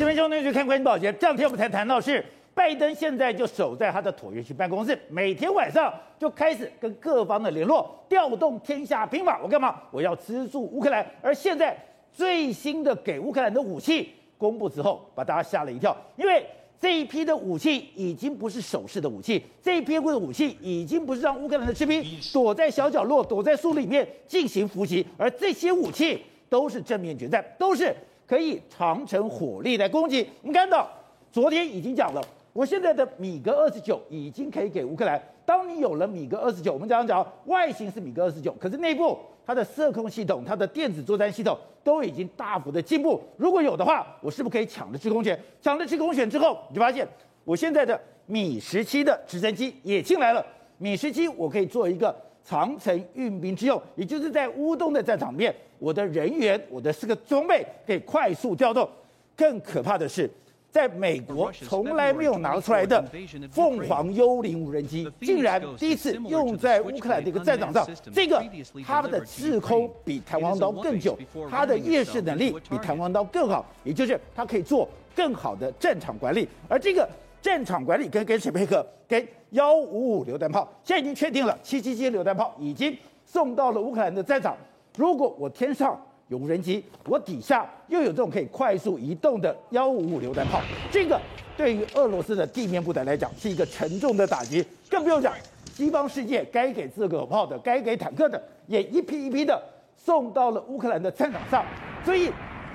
这边兄弟去看关键报捷，这两天我们才谈到是拜登现在就守在他的椭圆形办公室，每天晚上就开始跟各方的联络，调动天下兵马。我干嘛？我要资助乌克兰。而现在最新的给乌克兰的武器公布之后，把大家吓了一跳，因为这一批的武器已经不是手势的武器，这一批的武器已经不是让乌克兰的士兵躲在小角落、躲在树里面进行伏击，而这些武器都是正面决战，都是。可以长程火力来攻击。我们看到昨天已经讲了，我现在的米格二十九已经可以给乌克兰。当你有了米格二十九，我们讲讲外形是米格二十九，可是内部它的射控系统、它的电子作战系统都已经大幅的进步。如果有的话，我是不是可以抢了制空权？抢了制空权之后，你就发现我现在的米十七的直升机也进来了。米十七我可以做一个。长城运兵之用，也就是在乌东的战场面，我的人员、我的四个装备可以快速调动。更可怕的是，在美国从来没有拿出来的凤凰幽灵无人机，竟然第一次用在乌克兰的一个战场上。这个它的制空比弹簧刀更久，它的夜视能力比弹簧刀更好，也就是它可以做更好的战场管理。而这个。战场管理跟跟谁配合？跟幺五五榴弹炮，现在已经确定了，七七七榴弹炮已经送到了乌克兰的战场。如果我天上有无人机，我底下又有这种可以快速移动的幺五五榴弹炮，这个对于俄罗斯的地面部队来讲是一个沉重的打击。更不用讲，西方世界该给自个炮的、该给坦克的，也一批一批的送到了乌克兰的战场上。所以。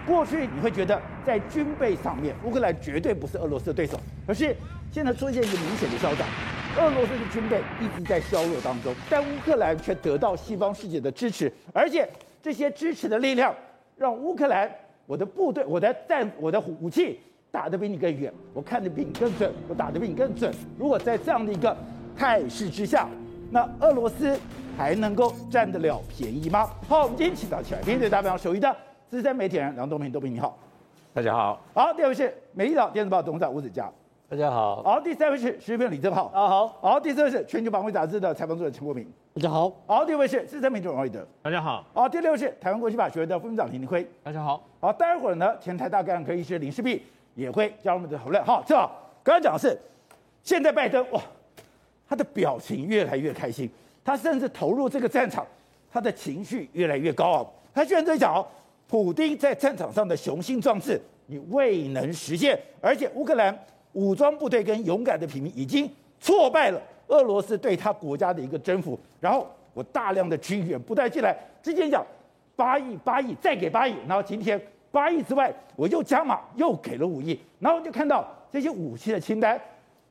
过去你会觉得在军备上面，乌克兰绝对不是俄罗斯的对手。可是现在出现一个明显的消长，俄罗斯的军备一直在削弱当中，但乌克兰却得到西方世界的支持，而且这些支持的力量让乌克兰，我的部队、我的战、我的武器打得比你更远，我看得比你更准，我打得比你更准。如果在这样的一个态势之下，那俄罗斯还能够占得了便宜吗？好，我们今天请到起来，面对大家手一的。资深媒体人梁东平，东平你好，大家好。好，第二位是美丽岛电子报董事长吴子嘉，大家好。好，第三位是时事评李正浩，啊好。好，第四位是全球防卫杂志的采访主任陈国平，大家好。好，第五位是资深媒体人王瑞德，大家好。好，第六位是台湾国际法学院的副院长林立辉，大家好。好，待会儿呢，前台大感染科医师林世璧也会加入我们的讨论。好，正好刚才讲的是，现在拜登哇，他的表情越来越开心，他甚至投入这个战场，他的情绪越来越高昂，他居然在讲。普丁在战场上的雄心壮志，你未能实现，而且乌克兰武装部队跟勇敢的平民已经挫败了俄罗斯对他国家的一个征服。然后我大量的军援不断进来，之前讲八亿八亿再给八亿，然后今天八亿之外我又加码又给了五亿，然后就看到这些武器的清单。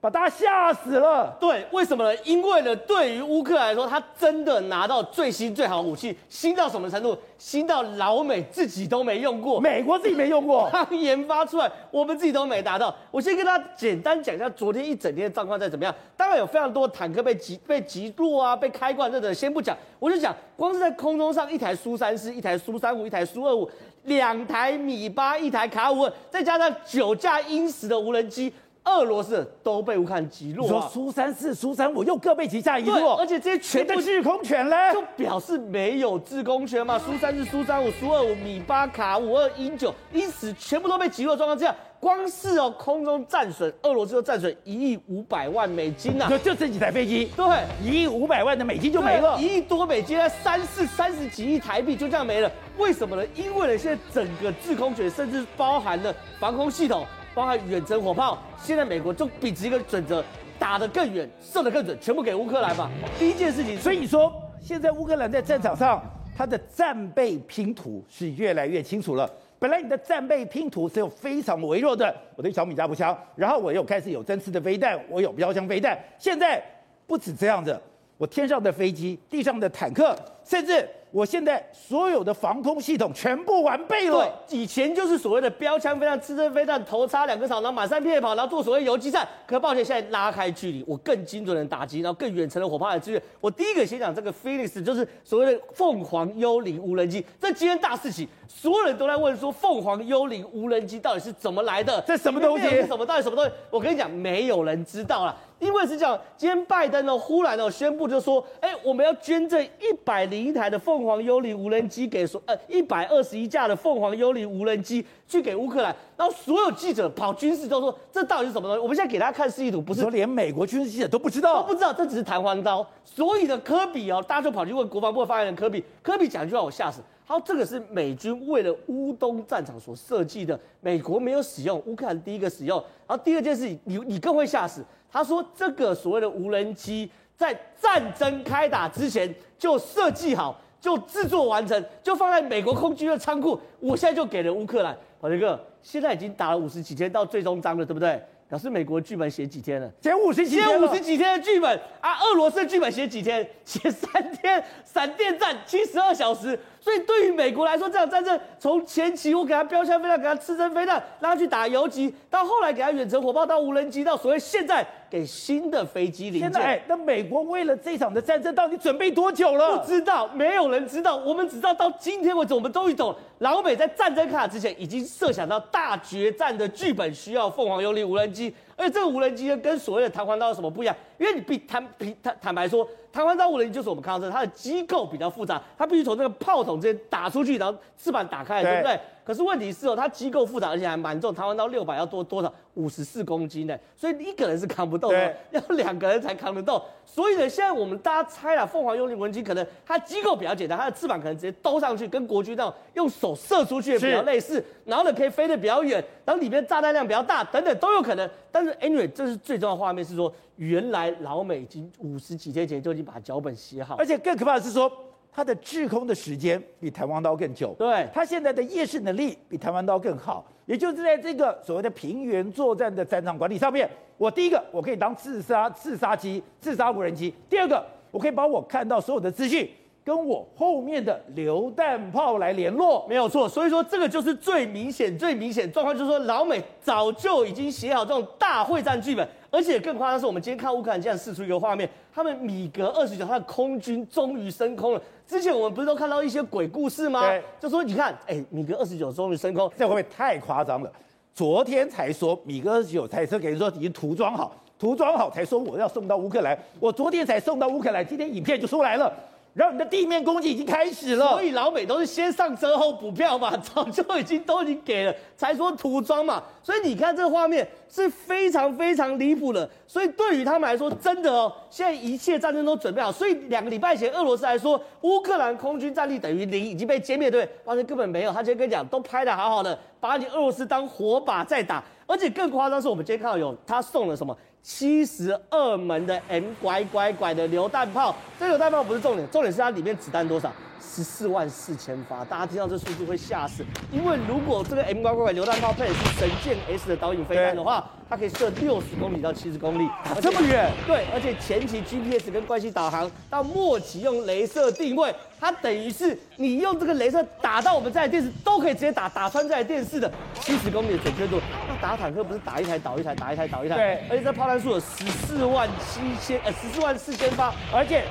把大家吓死了。对，为什么呢？因为呢，对于乌克兰来说，他真的拿到最新最好的武器，新到什么程度？新到老美自己都没用过，美国自己没用过，他研发出来，我们自己都没达到。我先跟大家简单讲一下昨天一整天的状况在怎么样。当然有非常多坦克被击、被击落啊，被开挂，这等先不讲。我就讲，光是在空中上，一台苏三四，一台苏三五，一台苏二五，两台米八，一台卡五二，再加上九架英十的无人机。俄罗斯都被乌克兰击落，啊，说苏三四、苏三五又各被击下一落，而且这些全部制空权嘞，就表示没有制空权嘛。苏三四、苏三五、苏二五、米八卡五二、英九，因此全部都被击落状况之下，光是哦空中战损，俄罗斯就战损一亿五百万美金呐，就就这几台飞机，对，一亿五百万的美金就没了，一亿多美金，三四三十几亿台币就这样没了。为什么呢？因为呢，现在整个制空权甚至包含了防空系统。包含远程火炮，现在美国就秉持一个准则，打得更远，射得更准，全部给乌克兰吧。第一件事情，所以说现在乌克兰在战场上，它的战备拼图是越来越清楚了。本来你的战备拼图是有非常微弱的，我的小米加步枪，然后我又开始有针刺的飞弹，我有标枪飞弹，现在不止这样子，我天上的飞机，地上的坦克，甚至。我现在所有的防空系统全部完备了。对，以前就是所谓的标枪飞弹、刺针飞弹，头插两个草，然后满山遍野跑，然后做所谓游击战。可抱歉，现在拉开距离，我更精准的打击，然后更远程的火炮来支援。我第一个先讲这个 Phoenix，就是所谓的凤凰幽灵无人机。这今天大事情，所有人都在问说，凤凰幽灵无人机到底是怎么来的？这什么东西？什么？到底什么东西？我跟你讲，没有人知道了。因为是这样，今天拜登呢忽然呢宣布就说，哎，我们要捐赠一百零一台的凤凰幽灵无人机给所呃一百二十一架的凤凰幽灵无人机去给乌克兰，然后所有记者跑军事都说这到底是什么东西？我们现在给大家看示意图，不是说连美国军事记者都不知道，都不知道，这只是弹簧刀。所以呢，科比哦，大家就跑去问国防部的发言人科比，科比讲一句话我吓死。好，这个是美军为了乌东战场所设计的，美国没有使用，乌克兰第一个使用。然后第二件事情，你你更会吓死。他说这个所谓的无人机在战争开打之前就设计好，就制作完成，就放在美国空军的仓库。我现在就给了乌克兰，宝杰哥，现在已经打了五十几天到最终章了，对不对？表示美国剧本写几天了？写五十几天，写五十几天的剧本啊！俄罗斯剧本写几天？写三天，闪电战七十二小时。所以对于美国来说，这场战争从前期我给他标枪飞弹，给他刺针飞弹，让他去打游击，到后来给他远程火炮，到无人机，到所谓现在给新的飞机零件。现在，那美国为了这场的战争，到底准备多久了？不知道，没有人知道。我们只知道到今天为止，我们终于懂，老美在战争开打之前，已经设想到大决战的剧本需要凤凰幽灵无人机。而且这个无人机呢，跟所谓的弹簧刀有什么不一样？因为你比坦比坦坦白说，弹簧刀无人机就是我们看到这，它的机构比较复杂，它必须从这个炮筒之间打出去，然后翅膀打开，对，对不对？可是问题是哦，它机构复杂，而且还蛮重，台湾到六百要多多少？五十四公斤呢，所以一个人是扛不动的，要两个人才扛得动。所以呢，现在我们大家猜了，凤凰幽灵无人机可能它机构比较简单，它的翅膀可能直接兜上去，跟国军那种用手射出去的比较类似，然后呢可以飞得比较远，然后里面炸弹量比较大，等等都有可能。但是 anyway，这是最重要的画面是说，原来老美已经五十几天前就已经把脚本写好，而且更可怕的是说。它的滞空的时间比台湾刀更久，对，它现在的夜视能力比台湾刀更好，也就是在这个所谓的平原作战的战场管理上面，我第一个我可以当自杀自杀机、自杀无人机，第二个我可以把我看到所有的资讯跟我后面的榴弹炮来联络，没有错。所以说这个就是最明显、最明显状况，就是说老美早就已经写好这种大会战剧本。而且更夸张的是，我们今天看乌克兰这样试出一个画面，他们米格二十九，他的空军终于升空了。之前我们不是都看到一些鬼故事吗？就说你看，哎、欸，米格二十九终于升空，这会不会太夸张了？昨天才说米格二十九台车给人说已经涂装好，涂装好才说我要送到乌克兰，我昨天才送到乌克兰，今天影片就出来了。然后你的地面攻击已经开始了，所以老美都是先上车后补票嘛，早就已经都已经给了，才说涂装嘛。所以你看这个画面是非常非常离谱的。所以对于他们来说，真的哦，现在一切战争都准备好。所以两个礼拜前，俄罗斯来说乌克兰空军战力等于零，已经被歼灭，对，发现根本没有。他今天跟你讲，都拍的好好的，把你俄罗斯当火把在打。而且更夸张是，我们今天看到有他送了什么？七十二门的 M 拐拐拐的榴弹炮，这榴弹炮不是重点，重点是它里面子弹多少？十四万四千发。大家听到这数字会吓死，因为如果这个 M 八拐拐榴弹炮配的是神剑 S 的导引飞弹的话。它可以射六十公里到七十公里，啊，这么远？对，而且前期 GPS 跟关系导航，到末期用镭射定位，它等于是你用这个镭射打到我们这台电视，都可以直接打打穿这台电视的七十公里的准确度。那打坦克不是打一台倒一台，打一台倒一台？对。而且这炮弹数有十四万七千呃十四万四千发，而且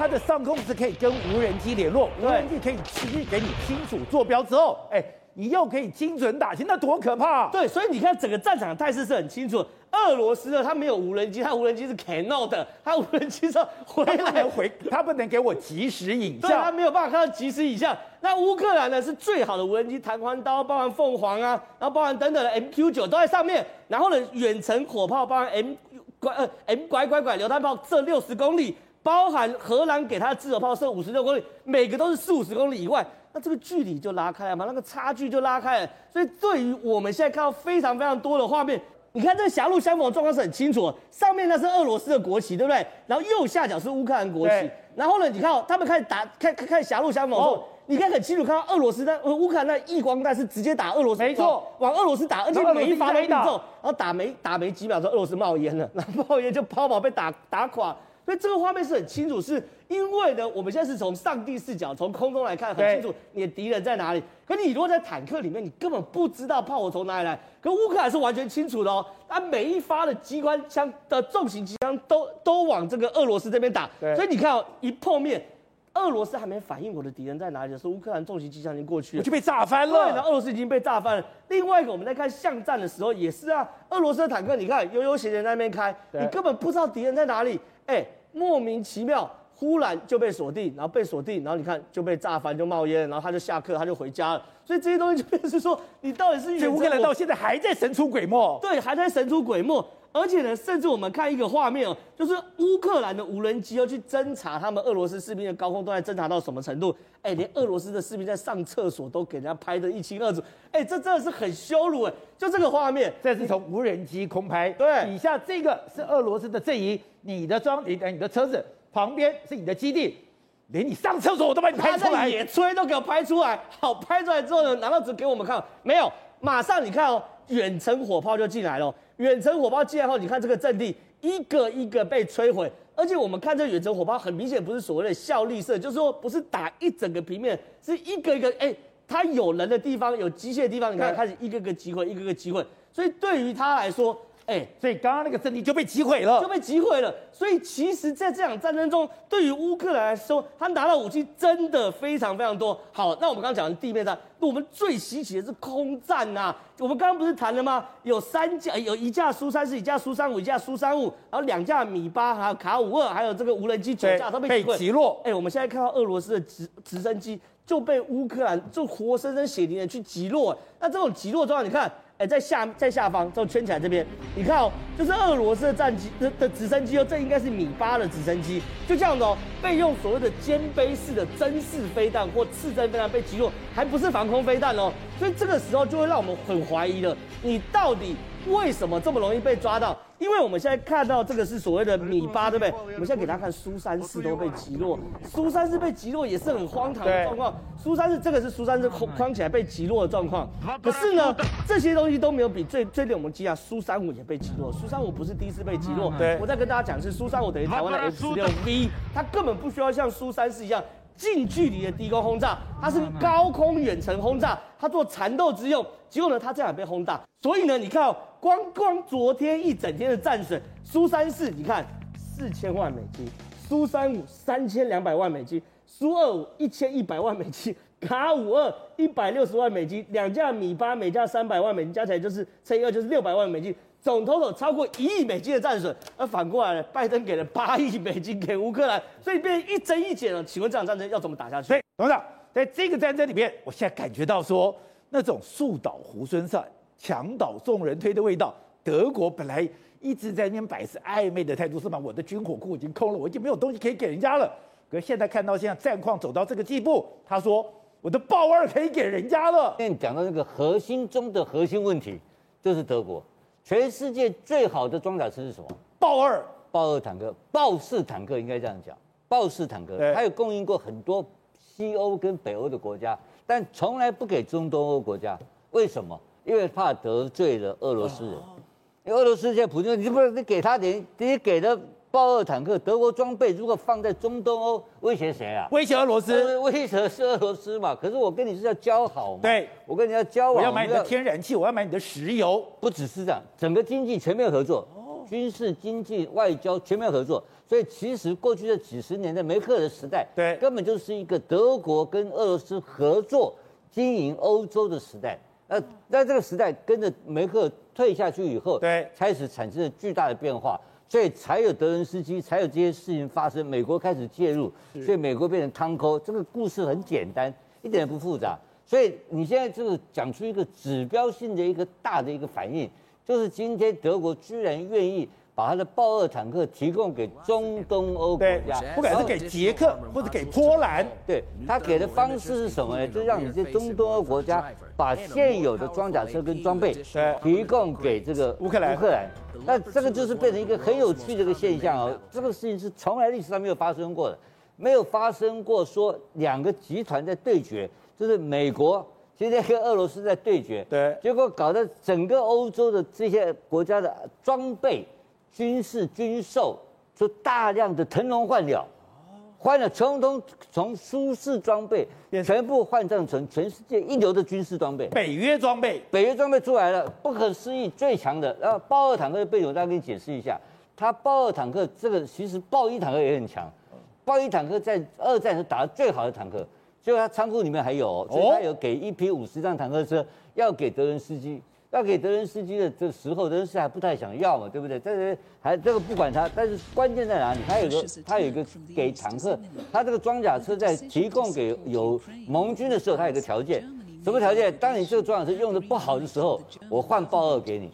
它的上空是可以跟无人机联络，无人机可以直接给你清楚坐标之后，哎。你又可以精准打击，那多可怕！对，所以你看整个战场的态势是很清楚。俄罗斯呢，它没有无人机，它无人机是 Canon 的，它无人机说回来回，它不能给我即时影像，它没有办法看到即时影像。那乌克兰呢是最好的无人机，弹簧刀包含凤凰啊，然后包含等等的 MQ 九都在上面，然后呢远程火炮包含 M 拐呃 M 拐拐拐榴弹炮这六十公里，包含荷兰给他的自走炮射五十六公里，每个都是四五十公里以外。那这个距离就拉开了嘛，那个差距就拉开了。所以对于我们现在看到非常非常多的画面，你看这个狭路相逢的状况是很清楚。上面那是俄罗斯的国旗，对不对？然后右下角是乌克兰国旗。然后呢，你看哦，他们开始打，开开开狭路相逢的时候，哦，你看很清楚看到俄罗斯在乌克兰那一光弹是直接打俄罗斯，没错，往俄罗斯打，而且每一发都命中。然后打没打没几秒钟，俄罗斯冒烟了，然后冒烟就抛锚被打打垮。所以这个画面是很清楚，是因为呢，我们现在是从上帝视角，从空中来看，很清楚你的敌人在哪里。可你如果在坦克里面，你根本不知道炮火从哪里来。可乌克兰是完全清楚的哦，它每一发的机关枪的重型机枪都都往这个俄罗斯这边打。所以你看哦，一碰面，俄俄罗斯还没反应我的敌人在哪里的时候，乌克兰重型机枪已经过去了，就被炸翻了。对，然后俄罗斯已经被炸翻了。另外一个，我们在看巷战的时候也是啊，俄罗斯的坦克，你看悠悠闲闲在那边开，你根本不知道敌人在哪里，哎，莫名其妙。忽然就被锁定，然后被锁定，然后你看就被炸翻，就冒烟，然后他就下课，他就回家了。所以这些东西就变成是说，你到底是乌克兰到现在还在神出鬼没，对，还在神出鬼没。而且呢，甚至我们看一个画面哦，就是乌克兰的无人机要去侦察他们俄罗斯士兵的高空都在，侦察到什么程度？哎，连俄罗斯的士兵在上厕所都给人家拍得一清二楚。哎，这真的是很羞辱哎！就这个画面，这是从无人机空拍，对，底下这个是俄罗斯的阵营，你的装，你的你的车子。旁边是你的基地，连你上厕所我都把你拍出来，野炊都给我拍出来。好，拍出来之后呢，难道只给我们看？没有，马上你看哦，远程火炮就进来了。远程火炮进来后，你看这个阵地一个一个被摧毁，而且我们看这远程火炮很明显不是所谓的效力射，就是说不是打一整个平面，是一个一个，哎，它有人的地方，有机械的地方，你看开始一个个击毁，一个个击毁。所以对于他来说。哎、欸，所以刚刚那个阵地就被击毁了，就被击毁了。所以其实，在这场战争中，对于乌克兰来说，他拿到武器真的非常非常多。好，那我们刚刚讲的地面战，那我们最稀奇的是空战呐、啊。我们刚刚不是谈了吗？有三架，有一架苏三四，一架苏三五，一架苏三五，然后两架米八，还有卡五二，还有这个无人机九架都被击击落。哎、欸，我们现在看到俄罗斯的直直升机就被乌克兰就活生生血淋淋去击落。那这种击落状况，你看。哎，在下在下方，就圈起来这边，你看哦，就是俄罗斯的战机的的直升机哦，这应该是米八的直升机，就这样子哦，被用所谓的肩背式的针式飞弹或刺针飞弹被击落，还不是防空飞弹哦，所以这个时候就会让我们很怀疑了，你到底为什么这么容易被抓到？因为我们现在看到这个是所谓的米八，对不对？我们现在给大家看苏三四都被击落，苏三四被击落也是很荒唐的状况。苏三四这个是苏三四框起来被击落的状况。可是呢，这些东西都没有比最最令我们惊讶。苏三五也被击落，苏三五不是第一次被击落。对，我再跟大家讲是苏三五等于台湾的 F 十六 V，它根本不需要像苏三四一样近距离的低空轰炸，它是高空远程轰炸，它做缠斗之用。结果呢，它这样也被轰炸。所以呢，你看哦。光光昨天一整天的战损，苏三四你看四千万美金，苏三五三千两百万美金，苏二五一千一百万美金，卡五二一百六十万美金，两架米八每架三百万美金，加起来就是乘以二就是六百万美金，总 total 超过一亿美金的战损。而反过来呢，拜登给了八亿美金给乌克兰，所以变成一增一减了。请问这场战争要怎么打下去？所以董事长，在这个战争里面，我现在感觉到说那种树倒猢狲散。墙倒众人推的味道。德国本来一直在那边摆是暧昧的态度，是吧？我的军火库已经空了，我已经没有东西可以给人家了。可是现在看到现在战况走到这个地步，他说我的豹二可以给人家了。现在讲到那个核心中的核心问题，就是德国。全世界最好的装甲车是什么？豹二，豹二坦克，豹式坦克应该这样讲。豹式坦克，它有供应过很多西欧跟北欧的国家，但从来不给中东欧国家。为什么？因为怕得罪了俄罗斯人，因为俄罗斯现在普京，你不是你给他点，你给的豹二坦克、德国装备，如果放在中东欧，威胁谁啊？威胁俄罗斯，威胁是俄罗斯嘛？可是我跟你是要交好嘛？对，我跟你要交往，我要买你的天然气，我要买你的石油，不只是这样，整个经济全面合作，军事、经济、外交全面合作。所以其实过去的几十年的梅克尔的时代，对，根本就是一个德国跟俄罗斯合作经营欧洲的时代。呃，在这个时代跟着梅克退下去以后，对，开始产生了巨大的变化，所以才有德伦斯基，才有这些事情发生。美国开始介入，所以美国变成汤沟。这个故事很简单，一点也不复杂。所以你现在就是讲出一个指标性的一个大的一个反应，就是今天德国居然愿意。把他的豹二坦克提供给中东欧国家，不管是给捷克或者给波兰，对，他给的方式是什么呢？就让你这中东欧国家把现有的装甲车跟装备提供给这个乌克兰。乌克兰，那这个就是变成一个很有趣的一个现象哦。这个事情是从来历史上没有发生过的，没有发生过说两个集团在对决，就是美国今天跟俄罗斯在对决，对，结果搞得整个欧洲的这些国家的装备。军事军售就大量的腾笼换鸟，换了从从从舒适装备全部换成成全世界一流的军事装备，北约装备，北约装备出来了，不可思议，最强的。然后豹二坦克的背景，我再给你解释一下，它豹二坦克这个其实豹一坦克也很强，豹一坦克在二战是打的最好的坦克，结果他仓库里面还有，所以他有给一批五十辆坦克车要给德伦斯基。要给德伦斯基的这时候，德伦斯基还不太想要嘛，对不对？但是还这个不管他，但是关键在哪里？他有个他有一个给坦克，他这个装甲车在提供给有盟军的时候，他有个条件，什么条件？当你这个装甲车用的不好的时候，我换豹二给你。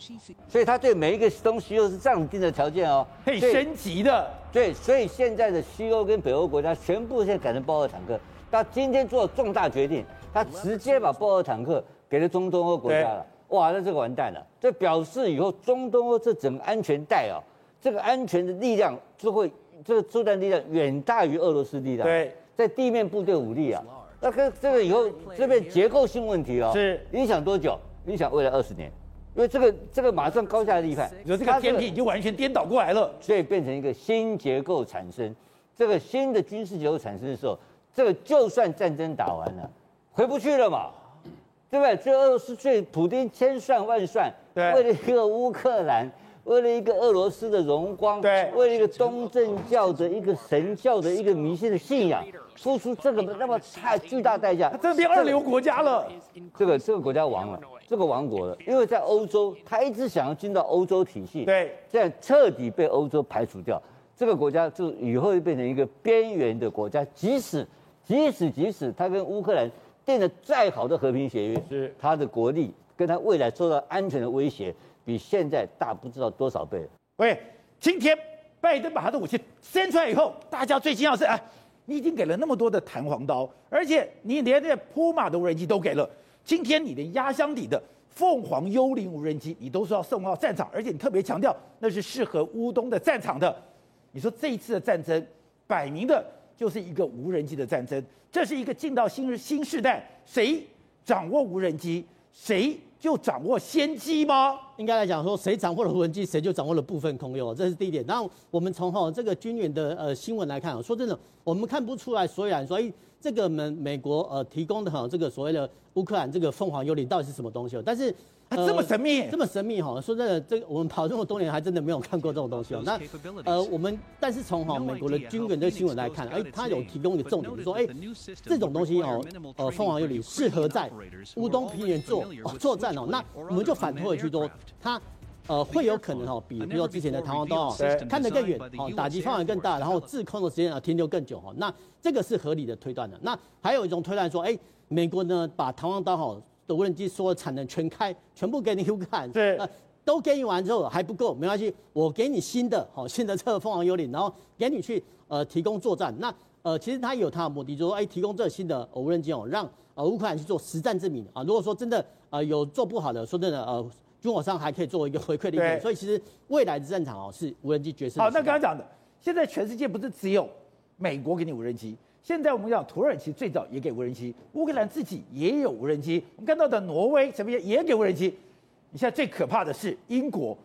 所以他对每一个东西又是这样定的条件哦，可以升级的。对，所以现在的西欧跟北欧国家全部现在改成豹二坦克。他今天做了重大决定，他直接把豹二坦克给了中东欧国家了。哇，那这个完蛋了！这表示以后中东欧这整个安全带啊，这个安全的力量就会，这个作战力量远大于俄罗斯力量。对，在地面部队武力啊，那跟这个以后这边结构性问题哦，是影响多久？影响未来二十年，因为这个这个马上高下立判，有这个天平已经完全颠倒过来了，所以变成一个新结构产生。这个新的军事结构产生的时候，这个就算战争打完了，回不去了嘛。对不对？这俄罗斯最普丁千算万算，对，为了一个乌克兰，为了一个俄罗斯的荣光，对，为了一个东正教的一个神教的一个迷信的信仰，付出这个那么太巨大代价，这变二流国家了。这个这个国家亡了，这个亡国了，因为在欧洲，他一直想要进到欧洲体系，对，这样彻底被欧洲排除掉，这个国家就以后就变成一个边缘的国家，即使即使即使他跟乌克兰。订的再好的和平协约，是他的国力跟他未来受到安全的威胁，比现在大不知道多少倍。喂，今天拜登把他的武器伸出来以后，大家最惊讶是啊，你已经给了那么多的弹簧刀，而且你连这铺马的无人机都给了。今天你的压箱底的凤凰幽灵无人机，你都说要送到战场，而且你特别强调那是适合乌东的战场的。你说这一次的战争，摆明的。就是一个无人机的战争，这是一个进到新新时代，谁掌握无人机，谁就掌握先机吗？应该来讲说，谁掌握了无人机，谁就掌握了部分空优，这是第一点。然后我们从哈这个军援的呃新闻来看，说真的，我们看不出来所以然，所以这个美美国呃提供的哈这个所谓的乌克兰这个凤凰幽灵到底是什么东西？但是。它这么神秘，呃、这么神秘哈！说真的，这个我们跑这么多年，还真的没有看过这种东西哦。那呃，我们但是从哈美国的军人的新闻来看，哎，它有提供一个重点，就是说哎，这种东西哦，呃，凤凰有理适合在乌东平原作作战哦。那我们就反推回去说，它呃会有可能哦，比比如说之前的弹簧刀哦，看得更远哦，打击范围更大，然后滞空的时间啊停留更久哈。那这个是合理的推断的。那还有一种推断说，哎，美国呢把弹簧刀哈。的无人机所有产能全开，全部给你乌克兰，对，呃，都给你完之后还不够，没关系，我给你新的，好，新的这个凤凰幽灵，然后给你去呃提供作战。那呃，其实它有它的目的，就是说，哎，提供这个新的无人机哦，让呃乌克兰去做实战证明啊。如果说真的呃有做不好的，说真的呃，军火商还可以作为一个回馈的。对，所以其实未来的战场哦是无人机决胜。好，那刚刚讲的，现在全世界不是只有美国给你无人机。现在我们讲土耳其最早也给无人机，乌克兰自己也有无人机。我们看到的挪威什么也也给无人机。你现在最可怕的是英国，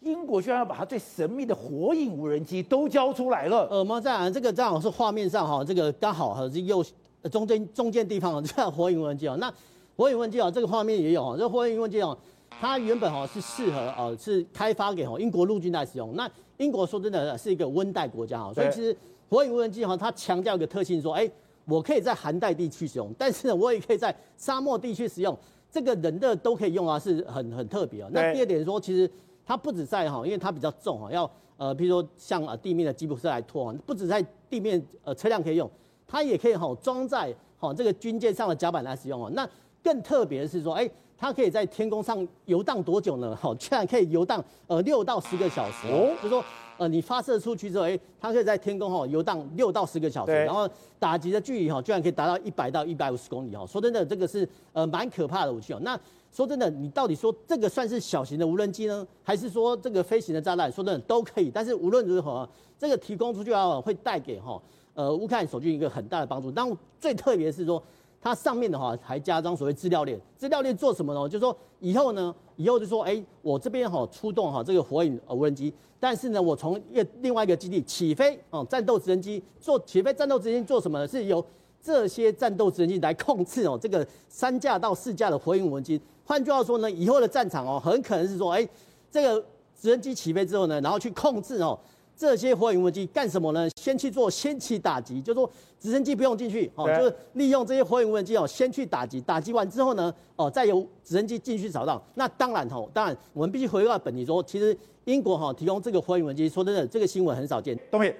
英国居然要把它最神秘的火影无人机都交出来了。呃，我们在这个正好是画面上哈，这个刚好哈是右中间中间地方这样火影无人机啊。那火影无人机啊，这个画面也有啊。这个火影无人机啊，它原本哈是适合啊是开发给哈英国陆军来使用。那英国说真的是一个温带国家啊，所以其实。火影无人机哈，它强调一个特性，说，哎，我可以在寒带地区使用，但是呢，我也可以在沙漠地区使用，这个人的都可以用啊，是很很特别啊。那第二点说，其实它不止在哈，因为它比较重哈，要呃，比如说像呃地面的吉普车来拖，不止在地面呃车辆可以用，它也可以哈装在哈这个军舰上的甲板来使用啊。那更特别的是说，哎，它可以在天空上游荡多久呢？哈，居然可以游荡呃六到十个小时哦，就说。呃，你发射出去之后，哎，它可以在天空哈游荡六到十个小时，然后打击的距离哈，居然可以达到一百到一百五十公里哈。说真的，这个是呃蛮可怕的武器哦。那说真的，你到底说这个算是小型的无人机呢，还是说这个飞行的炸弹？说真的都可以。但是无论如何，这个提供出去啊，会带给哈呃乌克兰守军一个很大的帮助。但最特别是说，它上面的话还加装所谓资料链。资料链做什么呢？就是说以后呢，以后就说，哎，我这边哈出动哈这个火影无人机。但是呢，我从一另外一个基地起飞哦，战斗直升机做起飞，战斗直升机做什么呢？是由这些战斗直升机来控制哦，这个三架到四架的火影无人机。换句话说呢，以后的战场哦，很可能是说，哎，这个直升机起飞之后呢，然后去控制哦，这些火影无人机干什么呢？先去做先期打击，就是说直升机不用进去，哦，就是利用这些火影无人机哦，先去打击，打击完之后呢，哦，再由直升机进去找到。那当然哦，当然我们必须回到本题说，其实英国哈提供这个火影无人机，说真的，这个新闻很少见。东明，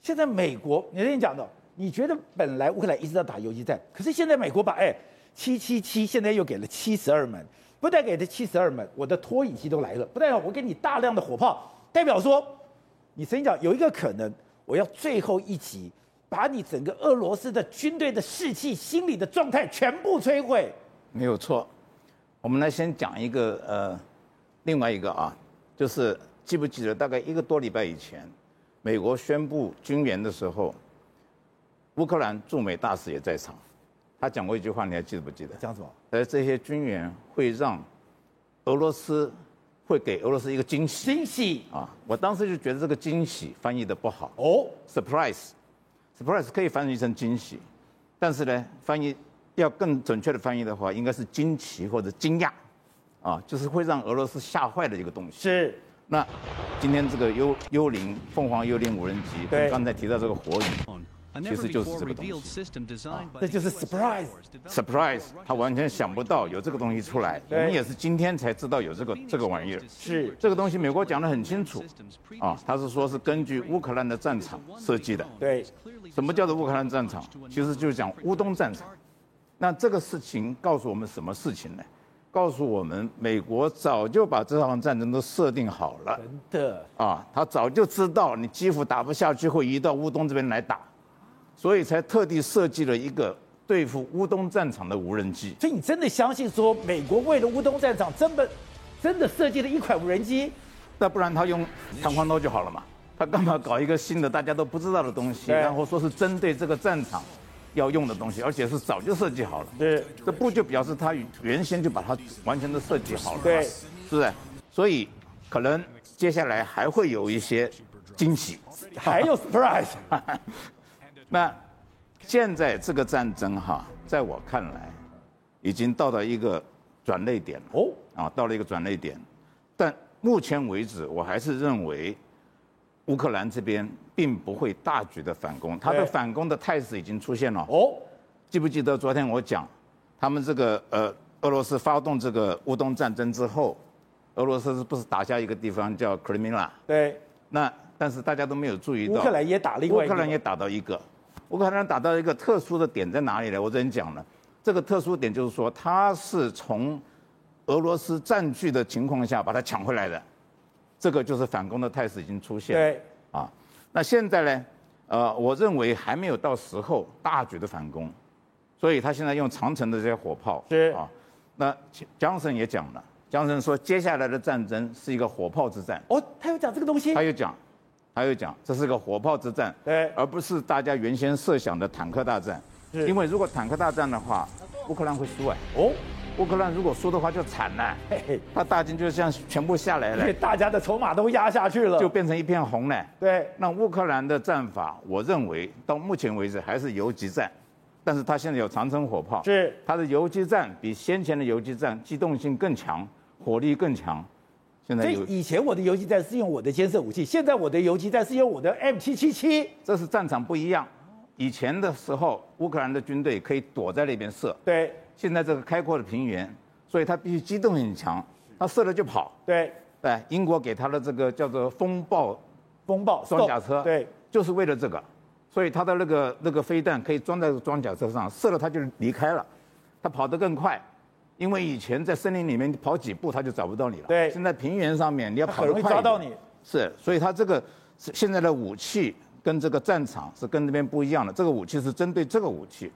现在美国，你跟你讲的，你觉得本来乌克兰一直在打游击战，可是现在美国把哎七七七，现在又给了七十二门，不但给了七十二门，我的拖引机都来了，不代表我给你大量的火炮，代表说。你曾经讲有一个可能，我要最后一集，把你整个俄罗斯的军队的士气、心理的状态全部摧毁。没有错，我们来先讲一个呃，另外一个啊，就是记不记得大概一个多礼拜以前，美国宣布军援的时候，乌克兰驻美大使也在场，他讲过一句话，你还记得不记得？讲什么？呃，这些军援会让俄罗斯。会给俄罗斯一个惊喜，惊喜啊！我当时就觉得这个惊喜翻译的不好哦，surprise，surprise 可以翻译成惊喜，但是呢，翻译要更准确的翻译的话，应该是惊奇或者惊讶，啊，就是会让俄罗斯吓坏的一个东西。是。那今天这个幽幽灵凤凰幽灵无人机，跟刚才提到这个火影。其实就是这个东西，啊，这就是 surprise，surprise，他完全想不到有这个东西出来，我们也是今天才知道有这个这个玩意儿。是这个东西，美国讲得很清楚，啊，他是说是根据乌克兰的战场设计的。对，什么叫做乌克兰战场？其实就是讲乌东战场。那这个事情告诉我们什么事情呢？告诉我们，美国早就把这场战争都设定好了。真的啊，他早就知道你基辅打不下去，会移到乌东这边来打。所以才特地设计了一个对付乌东战场的无人机。所以你真的相信说，美国为了乌东战场，真的真的设计了一款无人机？那不然他用弹簧刀就好了嘛？他干嘛搞一个新的大家都不知道的东西？然后说是针对这个战场要用的东西，而且是早就设计好了。对，这不就表示他原先就把它完全的设计好了？对，是不是？所以可能接下来还会有一些惊喜，还有 surprise。那现在这个战争哈，在我看来，已经到了一个转捩点哦，啊，到了一个转捩点，但目前为止，我还是认为乌克兰这边并不会大举的反攻，他的反攻的态势已经出现了哦。记不记得昨天我讲，他们这个呃，俄罗斯发动这个乌东战争之后，俄罗斯是不是打下一个地方叫克里米亚？对。那但是大家都没有注意到，乌克兰也打另外一个，乌克兰也打到一个。乌克兰打到一个特殊的点在哪里呢？我之前讲了，这个特殊点就是说，它是从俄罗斯占据的情况下把它抢回来的，这个就是反攻的态势已经出现。对，啊，那现在呢，呃，我认为还没有到时候大举的反攻，所以他现在用长城的这些火炮。是啊，那江森也讲了，江森说接下来的战争是一个火炮之战。哦，他有讲这个东西？他有讲。他又讲，这是个火炮之战，对，而不是大家原先设想的坦克大战。因为如果坦克大战的话，乌克兰会输哎。哦，乌克兰如果输的话就惨了，嘿嘿，他大军就像全部下来了，对，大家的筹码都压下去了，就变成一片红了。对，那乌克兰的战法，我认为到目前为止还是游击战，但是他现在有长城火炮，是，他的游击战比先前的游击战机动性更强，火力更强。现在所以以前我的游击战是用我的监射武器，现在我的游击战是用我的 M777。这是战场不一样。以前的时候，乌克兰的军队可以躲在那边射。对。现在这个开阔的平原，所以他必须机动性强，他射了就跑。对。对，英国给他的这个叫做风暴，风暴装甲车。对。就是为了这个，所以他的那个那个飞弹可以装在装甲车上，射了他就离开了，他跑得更快。因为以前在森林里面跑几步他就找不到你了。对。现在平原上面你要跑得快，很容易抓到你。是，所以他这个现在的武器跟这个战场是跟那边不一样的。这个武器是针对这个武器。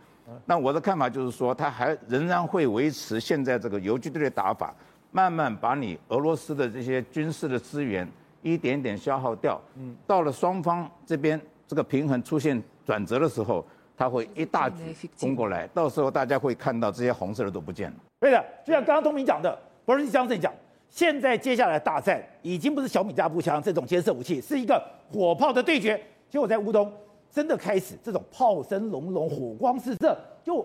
那我的看法就是说，他还仍然会维持现在这个游击队的打法，慢慢把你俄罗斯的这些军事的资源一点点消耗掉。嗯。到了双方这边这个平衡出现转折的时候，他会一大举攻过来，到时候大家会看到这些红色的都不见了。对的，就像刚刚东明讲的，不是江正讲，现在接下来大战已经不是小米加步枪这种监视武器，是一个火炮的对决。结果在乌东真的开始这种炮声隆隆，火光四射，就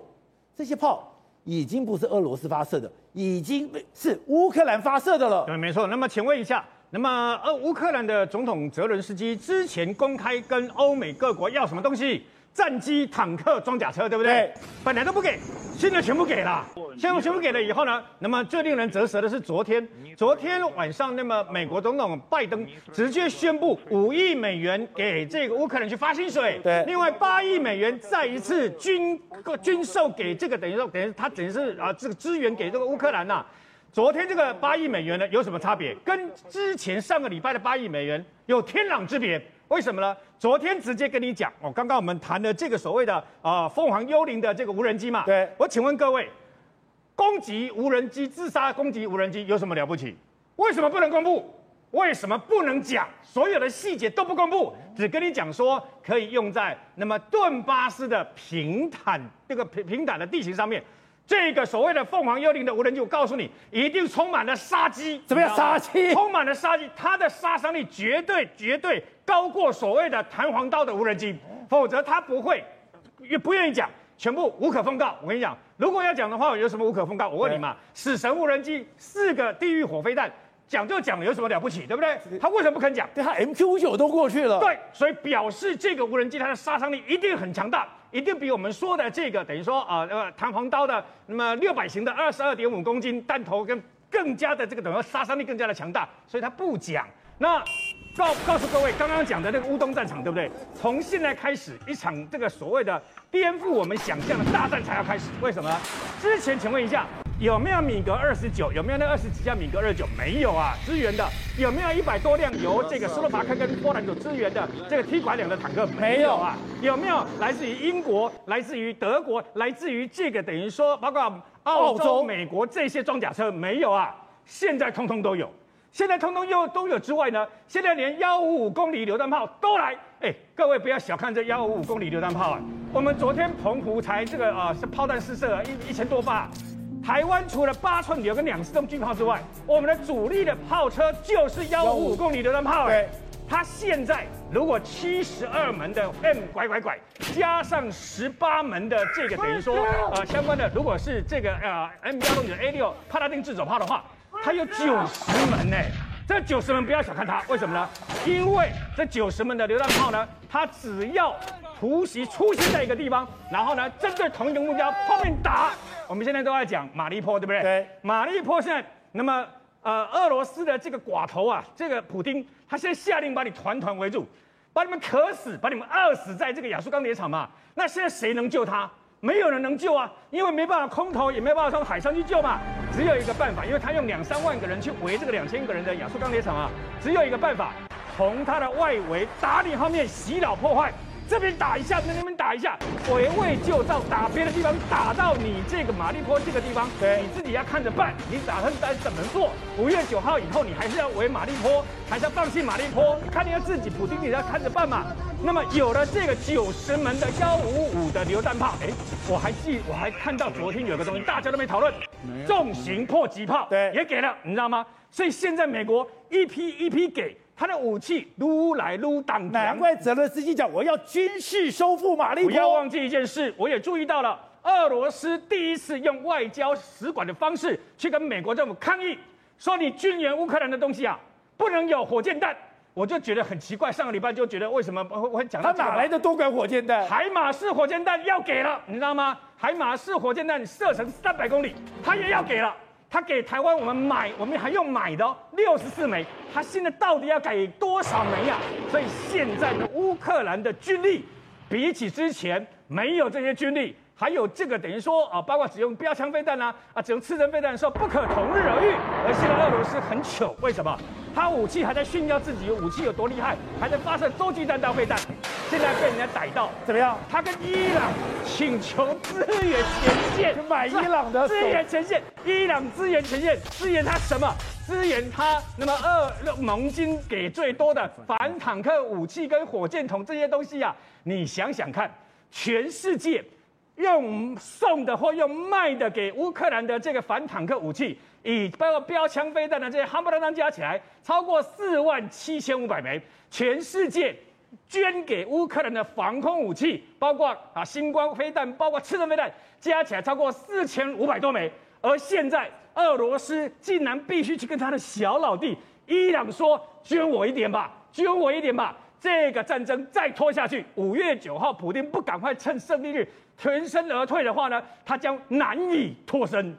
这些炮已经不是俄罗斯发射的，已经是乌克兰发射的了。对，没错。那么请问一下，那么呃，乌克兰的总统泽伦斯基之前公开跟欧美各国要什么东西？战机、坦克、装甲车，对不对？对，本来都不给，现在全部给了。现在全部给了以后呢，那么最令人折舌的是昨天，昨天晚上，那么美国总统拜登直接宣布五亿美元给这个乌克兰去发薪水，对，另外八亿美元再一次军军售给这个等于说等于他等于是啊这个支援给这个乌克兰呐。昨天这个八亿美元呢有什么差别？跟之前上个礼拜的八亿美元有天壤之别。为什么呢？昨天直接跟你讲哦，刚刚我们谈的这个所谓的啊凤凰幽灵的这个无人机嘛，对，我请问各位，攻击无人机、自杀攻击无人机有什么了不起？为什么不能公布？为什么不能讲？所有的细节都不公布，只跟你讲说可以用在那么顿巴斯的平坦这个平平坦的地形上面。这个所谓的凤凰幽灵的无人机，我告诉你，一定充满了杀机。怎么样？杀机？充满了杀机，它的杀伤力绝对绝对高过所谓的弹簧刀的无人机，否则它不会，也不愿意讲，全部无可奉告。我跟你讲，如果要讲的话，有什么无可奉告？我问你嘛，死神无人机四个地狱火飞弹。讲就讲了，有什么了不起，对不对？他为什么不肯讲？对他 MQ-59 都过去了。对，所以表示这个无人机它的杀伤力一定很强大，一定比我们说的这个等于说啊呃弹簧刀的那么六百型的二十二点五公斤弹头跟更加的这个等于说杀伤力更加的强大，所以他不讲。那告告诉各位，刚刚讲的那个乌东战场，对不对？从现在开始，一场这个所谓的颠覆我们想象的大战才要开始。为什么？之前请问一下。有没有米格二十九？有没有那二十几架米格二十九？没有啊，支援的有没有一百多辆由这个斯洛伐克跟波兰所支援的这个 T 拐两的坦克？没有啊，有没有来自于英国、来自于德国、来自于这个等于说包括澳洲、澳洲美国这些装甲车？没有啊，现在通通都有，现在通通又都有之外呢，现在连幺五五公里榴弹炮都来。哎，各位不要小看这幺五五公里榴弹炮啊，我们昨天澎湖才这个啊是炮弹试射一一千多发。台湾除了八寸有个两式重巨炮之外，我们的主力的炮车就是幺五五公里榴弹炮。哎，它现在如果七十二门的 M 拐拐拐，加上十八门的这个等于说呃相关的，如果是这个呃 M 幺六九 A 六帕拉丁自走炮的话，它有九十门呢。这九十门不要小看它，为什么呢？因为这九十门的榴弹炮呢，它只要突袭出现在一个地方，然后呢针对同一个目标后面打。我们现在都在讲马利坡，对不对？对。马利坡现在，那么呃，俄罗斯的这个寡头啊，这个普丁，他现在下令把你团团围住，把你们渴死，把你们饿死在这个亚速钢铁厂嘛。那现在谁能救他？没有人能救啊，因为没办法空投，也没办法从海上去救嘛。只有一个办法，因为他用两三万个人去围这个两千个人的亚速钢铁厂啊，只有一个办法，从他的外围打你后面，洗脑破坏。这边打一下，那边打一下，围魏救赵，打别的地方，打到你这个马利坡这个地方，对，你自己要看着办。你打算该怎么做？五月九号以后，你还是要围马利坡，还是要放弃马利坡？看你要自己，普丁你要看着办嘛。那么有了这个九十门的幺五五的榴弹炮，哎，我还记，我还看到昨天有个东西，大家都没讨论，重型迫击炮，对，也给了，你知道吗？所以现在美国一批一批给。他的武器撸来撸挡，难怪泽伦斯基讲我要军事收复马利坡。不要忘记一件事，我也注意到了，俄罗斯第一次用外交使馆的方式去跟美国政府抗议，说你军援乌克兰的东西啊，不能有火箭弹。我就觉得很奇怪，上个礼拜就觉得为什么我会讲到他哪来的多管火箭弹？海马式火箭弹要给了，你知道吗？海马式火箭弹射程三百公里，他也要给了。他给台湾我们买，我们还用买的，六十四枚。他现在到底要给多少枚呀？所以现在的乌克兰的军力，比起之前没有这些军力，还有这个等于说啊，包括只用标枪飞弹啊，啊，只用刺针飞弹的时候，不可同日而语。而现在俄罗斯很糗，为什么？他武器还在炫耀自己武器有多厉害，还在发射洲际弹道飞弹，现在被人家逮到，怎么样？他跟伊朗请求支援前线，买伊朗的支援前线，伊朗支援前线，支援他什么？支援他那么二盟军给最多的反坦克武器跟火箭筒这些东西啊，你想想看，全世界。用送的或用卖的给乌克兰的这个反坦克武器，以包括标枪飞弹的这些夯不啷当加起来，超过四万七千五百枚。全世界捐给乌克兰的防空武器，包括啊星光飞弹，包括刺针飞弹，加起来超过四千五百多枚。而现在俄罗斯竟然必须去跟他的小老弟伊朗说：“捐我一点吧，捐我一点吧。”这个战争再拖下去，五月九号，普丁不赶快趁胜利日全身而退的话呢，他将难以脱身。